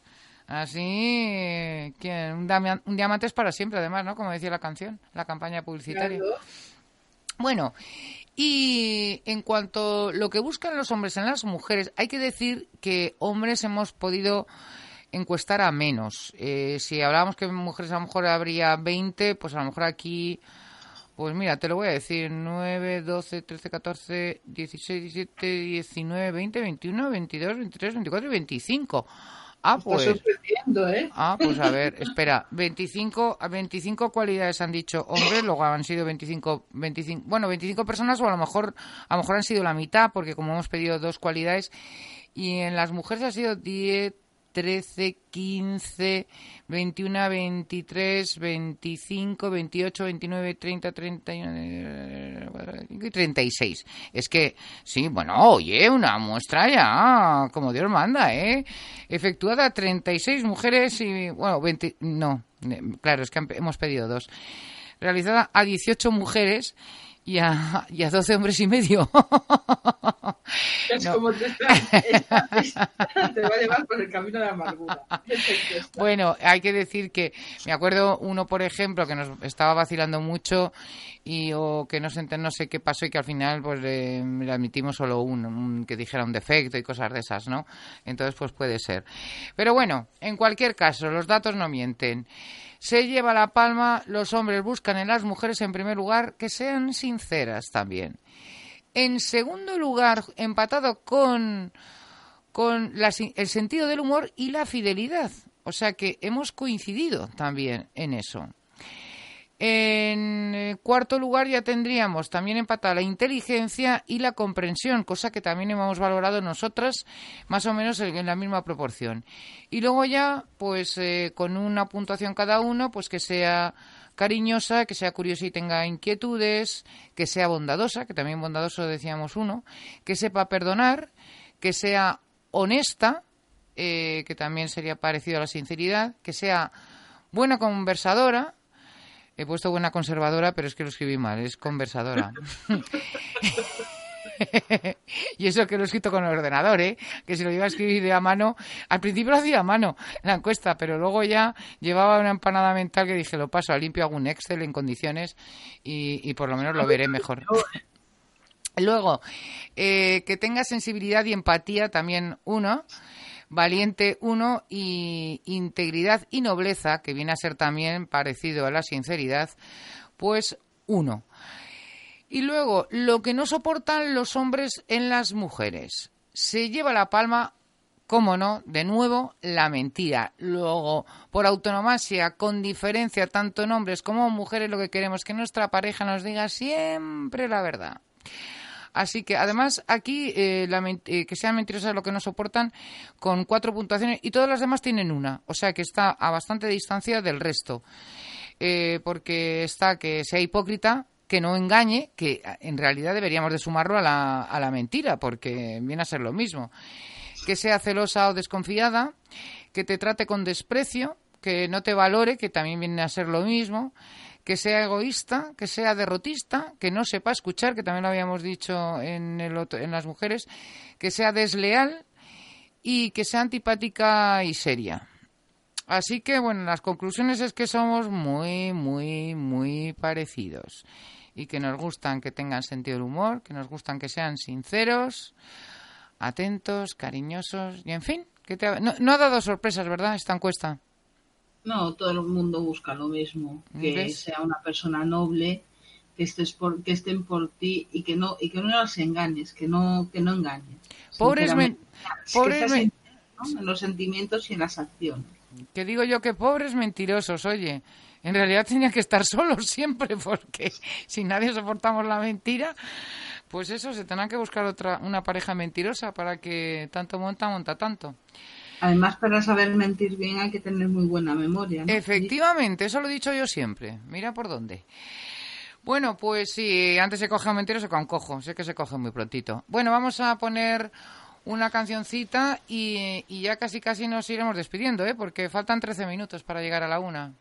así... que un, diamante es para siempre, además, ¿no? Como decía la canción, la campaña publicitaria. Bueno, y en cuanto a lo que buscan los hombres en las mujeres, hay que decir que hombres hemos podido encuestar a menos. Eh, si hablábamos que mujeres a lo mejor habría 20, pues a lo mejor aquí pues mira, te lo voy a decir. 9, 12, 13, 14, 16, 17, 19, 20, 21, 22, 23, 24 y 25. Ah, pues. ¿eh? Ah, pues a ver, espera. 25, 25 cualidades han dicho hombres, luego han sido 25, 25, bueno, 25 personas o a lo mejor, a lo mejor han sido la mitad, porque como hemos pedido dos cualidades, y en las mujeres ha sido 10, 13, 15, 21, 23, 25, 28, 29, 30, 31 y 36. Es que, sí, bueno, oye, una muestra ya, como Dios manda, ¿eh? Efectuada 36 mujeres y, bueno, 20, no, claro, es que hemos pedido dos. Realizada a 18 mujeres y a, y a 12 hombres y medio. Es como te, te, va a llevar por el camino de la amargura. bueno, hay que decir que me acuerdo uno, por ejemplo, que nos estaba vacilando mucho y o que no sé, no sé qué pasó y que al final pues le, admitimos solo un, que dijera un defecto y cosas de esas, ¿no? Entonces pues puede ser. Pero bueno, en cualquier caso, los datos no mienten se lleva la palma, los hombres buscan en las mujeres en primer lugar que sean sinceras también. En segundo lugar, empatado con, con el sentido del humor y la fidelidad. O sea que hemos coincidido también en eso. En eh, cuarto lugar ya tendríamos también empatada la inteligencia y la comprensión, cosa que también hemos valorado nosotras más o menos en la misma proporción. Y luego ya, pues eh, con una puntuación cada uno, pues que sea cariñosa, que sea curiosa y tenga inquietudes, que sea bondadosa, que también bondadoso decíamos uno, que sepa perdonar, que sea honesta, eh, que también sería parecido a la sinceridad, que sea buena conversadora, He puesto buena conservadora, pero es que lo escribí mal, es conversadora. y eso que lo he escrito con el ordenador, ¿eh? Que si lo iba a escribir a mano, al principio lo hacía a mano la encuesta, pero luego ya llevaba una empanada mental que dije, lo paso, a limpio hago un Excel en condiciones y, por lo menos lo veré mejor. Luego, eh, que tenga sensibilidad y empatía también uno valiente uno y integridad y nobleza, que viene a ser también parecido a la sinceridad, pues uno. Y luego, lo que no soportan los hombres en las mujeres. Se lleva la palma, cómo no, de nuevo, la mentira. Luego, por autonomasia, con diferencia, tanto en hombres como en mujeres, lo que queremos es que nuestra pareja nos diga siempre la verdad. Así que además aquí eh, eh, que sean mentirosas lo que no soportan con cuatro puntuaciones y todas las demás tienen una. O sea que está a bastante distancia del resto. Eh, porque está que sea hipócrita, que no engañe, que en realidad deberíamos de sumarlo a la, a la mentira, porque viene a ser lo mismo. Que sea celosa o desconfiada, que te trate con desprecio, que no te valore, que también viene a ser lo mismo, que sea egoísta, que sea derrotista, que no sepa escuchar, que también lo habíamos dicho en, el en las mujeres, que sea desleal y que sea antipática y seria. Así que, bueno, las conclusiones es que somos muy, muy, muy parecidos y que nos gustan que tengan sentido del humor, que nos gustan que sean sinceros, atentos, cariñosos y, en fin, que no, no ha dado sorpresas, ¿verdad, esta encuesta? No, todo el mundo busca lo mismo, que sea una persona noble, que estés por, que estén por ti y que no y que no las engañes, que no que no engañes. Pobres, pobres en los sentimientos y en las acciones. Que digo yo que pobres mentirosos, oye. En realidad tenían que estar solos siempre porque si nadie soportamos la mentira, pues eso, se tendrán que buscar otra una pareja mentirosa para que tanto monta, monta tanto. Además, para saber mentir bien hay que tener muy buena memoria. Efectivamente, eso lo he dicho yo siempre. Mira por dónde. Bueno, pues sí, antes se coge un mentiroso con cojo. Sé que se coge muy prontito. Bueno, vamos a poner una cancioncita y, y ya casi casi nos iremos despidiendo, ¿eh? Porque faltan 13 minutos para llegar a la una.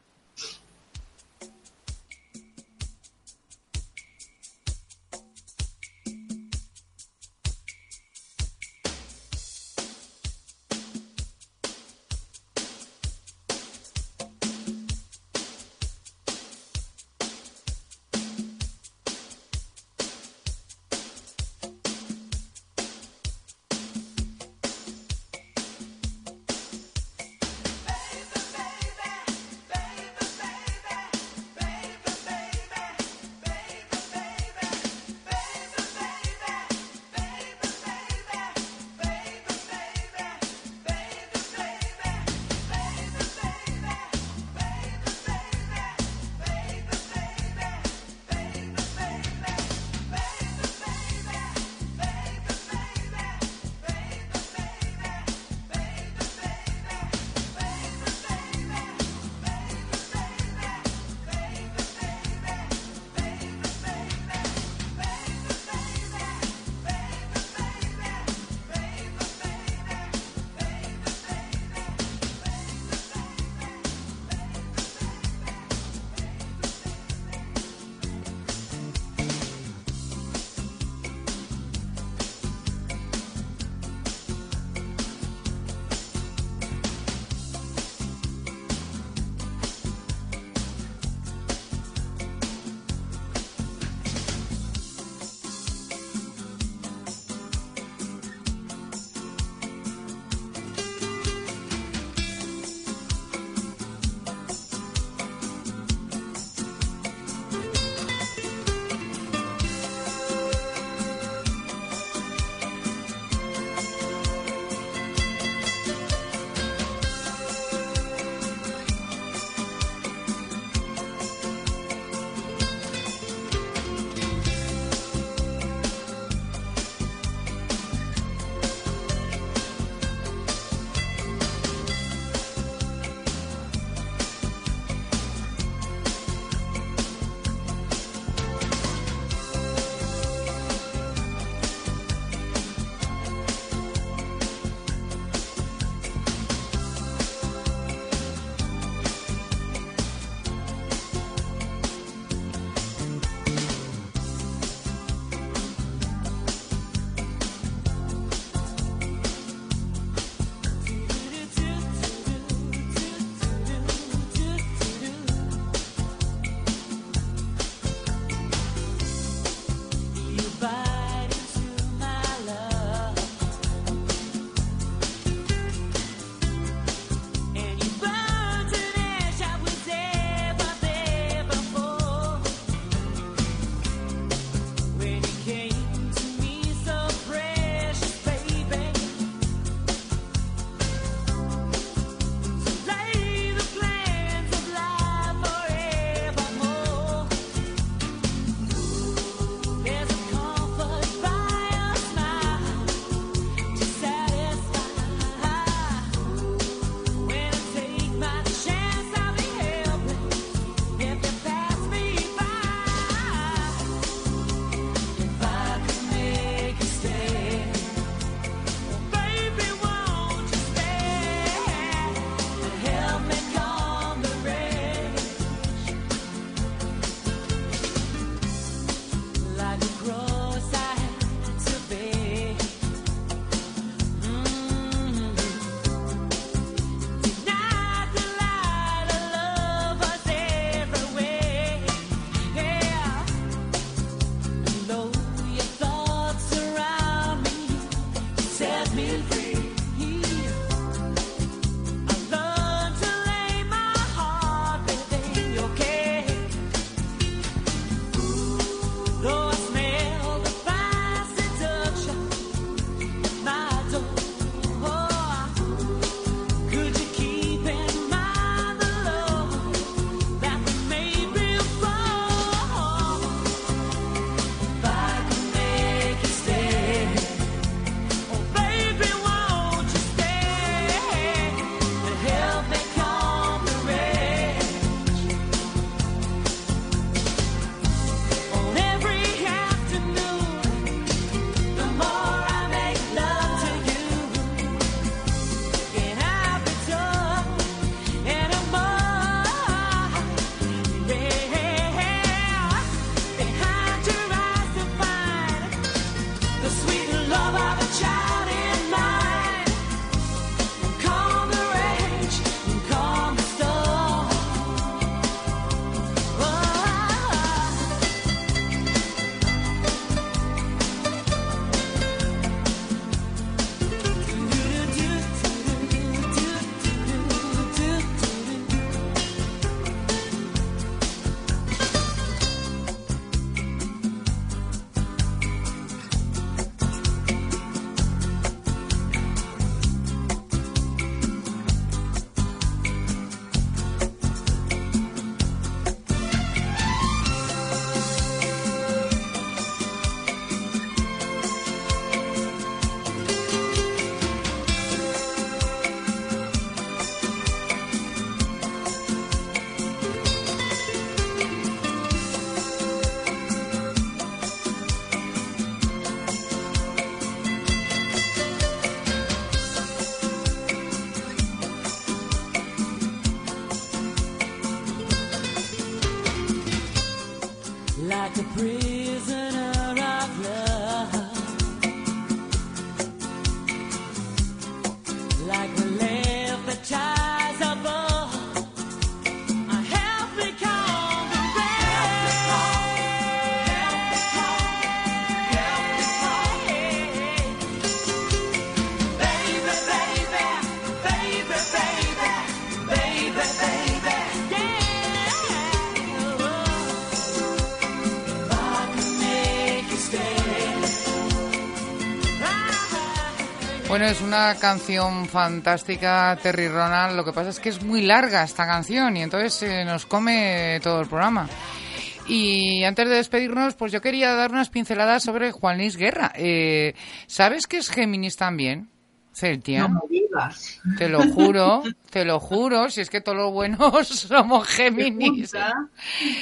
Bueno, es una canción fantástica, Terry Ronald. Lo que pasa es que es muy larga esta canción y entonces se nos come todo el programa. Y antes de despedirnos, pues yo quería dar unas pinceladas sobre Juan Luis Guerra. Eh, ¿Sabes que es Géminis también? Celtia. No me digas. Te lo juro, te lo juro, si es que todos los buenos somos Géminis.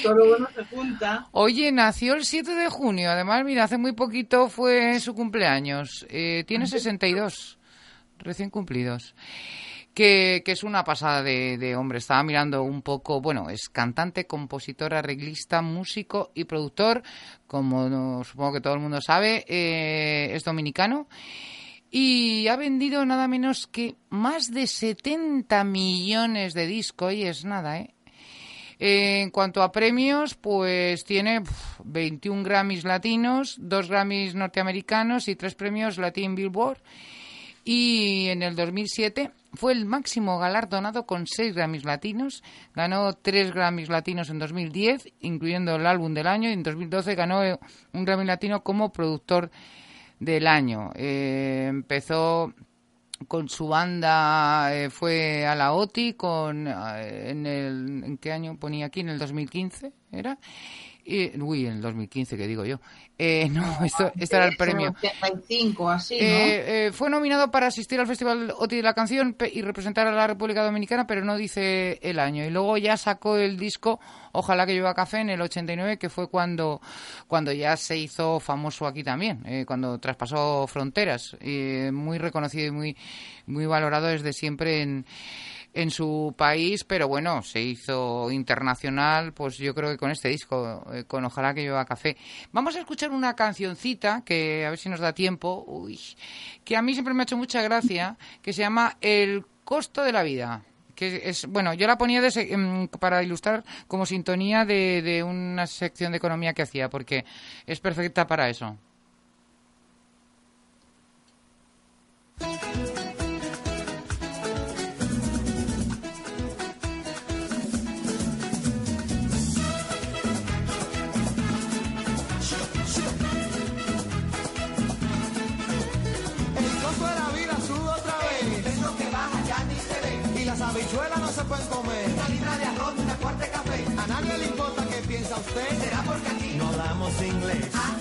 todo lo bueno se junta. Oye, nació el 7 de junio, además, mira, hace muy poquito fue su cumpleaños. Eh, tiene 62, recién cumplidos. Que, que, es una pasada de, de, hombre. Estaba mirando un poco, bueno, es cantante, compositor, arreglista, músico y productor, como no, supongo que todo el mundo sabe, eh, es dominicano y ha vendido nada menos que más de 70 millones de discos y es nada, ¿eh? En cuanto a premios, pues tiene 21 Grammys latinos, 2 Grammys norteamericanos y 3 premios Latin Billboard. Y en el 2007 fue el máximo galardonado con 6 Grammys latinos. Ganó 3 Grammys latinos en 2010, incluyendo el álbum del año. Y en 2012 ganó un Grammy latino como productor del año. Eh, empezó con su banda, eh, fue a la OTI con, eh, en el, ¿en qué año ponía aquí? En el 2015, ¿era? Uy, en el 2015, que digo yo. Eh, no, esto, este era el premio. así, ¿no? Eh, eh, fue nominado para asistir al Festival OTI de la Canción y representar a la República Dominicana, pero no dice el año. Y luego ya sacó el disco Ojalá que lleva café en el 89, que fue cuando, cuando ya se hizo famoso aquí también, cuando traspasó fronteras. muy reconocido y muy, muy valorado desde siempre en en su país, pero bueno, se hizo internacional, pues yo creo que con este disco, eh, con Ojalá que lleva café. Vamos a escuchar una cancioncita, que a ver si nos da tiempo, uy, que a mí siempre me ha hecho mucha gracia, que se llama El costo de la vida que es bueno yo la ponía em, para ilustrar como sintonía de, de una sección de economía que hacía porque es perfecta para eso pueden comer. Una libra de arroz, una cuarta de café. A nadie le importa qué piensa usted. Será porque aquí no hablamos inglés. Ah,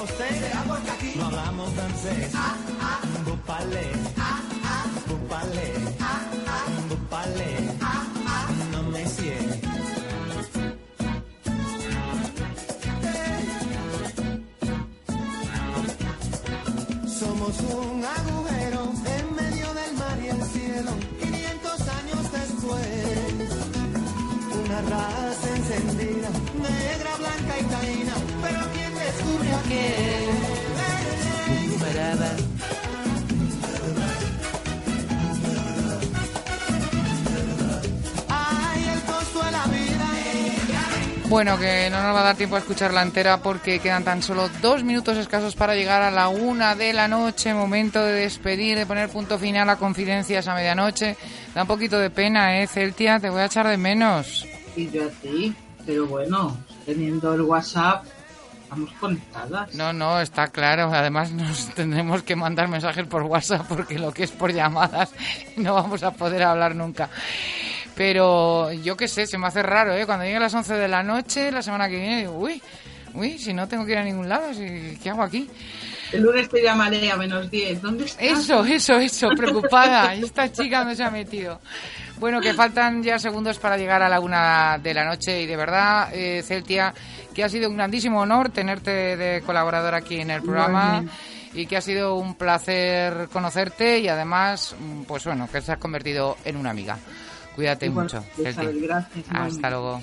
piensa usted. No hablamos francés. Ah, ah, Bupale, ah, ah, bupale, ah, ah, bupale. ah, ah. No me cierre. Somos un agujero en medio del mar y el cielo. 500 años después, una raza Bueno, que no nos va a dar tiempo a escucharla entera porque quedan tan solo dos minutos escasos para llegar a la una de la noche, momento de despedir, de poner punto final a confidencias a medianoche. Da un poquito de pena, ¿eh, Celtia? Te voy a echar de menos. Y yo a ti, pero bueno, teniendo el WhatsApp, estamos conectadas. No, no, está claro. Además, nos tendremos que mandar mensajes por WhatsApp porque lo que es por llamadas no vamos a poder hablar nunca. Pero yo qué sé, se me hace raro, ¿eh? Cuando llegue a las 11 de la noche, la semana que viene, digo, uy, Uy, si no tengo que ir a ningún lado, ¿qué hago aquí? El lunes te llamaré a menos 10. ¿Dónde estás? Eso, eso, eso, preocupada. Esta chica no se ha metido. Bueno, que faltan ya segundos para llegar a la una de la noche y de verdad, eh, Celtia, que ha sido un grandísimo honor tenerte de colaborador aquí en el programa y que ha sido un placer conocerte y además, pues bueno, que se has convertido en una amiga. Cuídate mucho. Gracias. Hasta luego.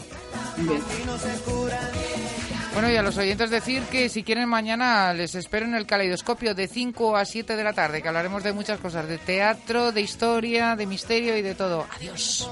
Bueno, y a los oyentes decir que si quieren mañana les espero en el caleidoscopio de 5 a 7 de la tarde, que hablaremos de muchas cosas, de teatro, de historia, de misterio y de todo. Adiós.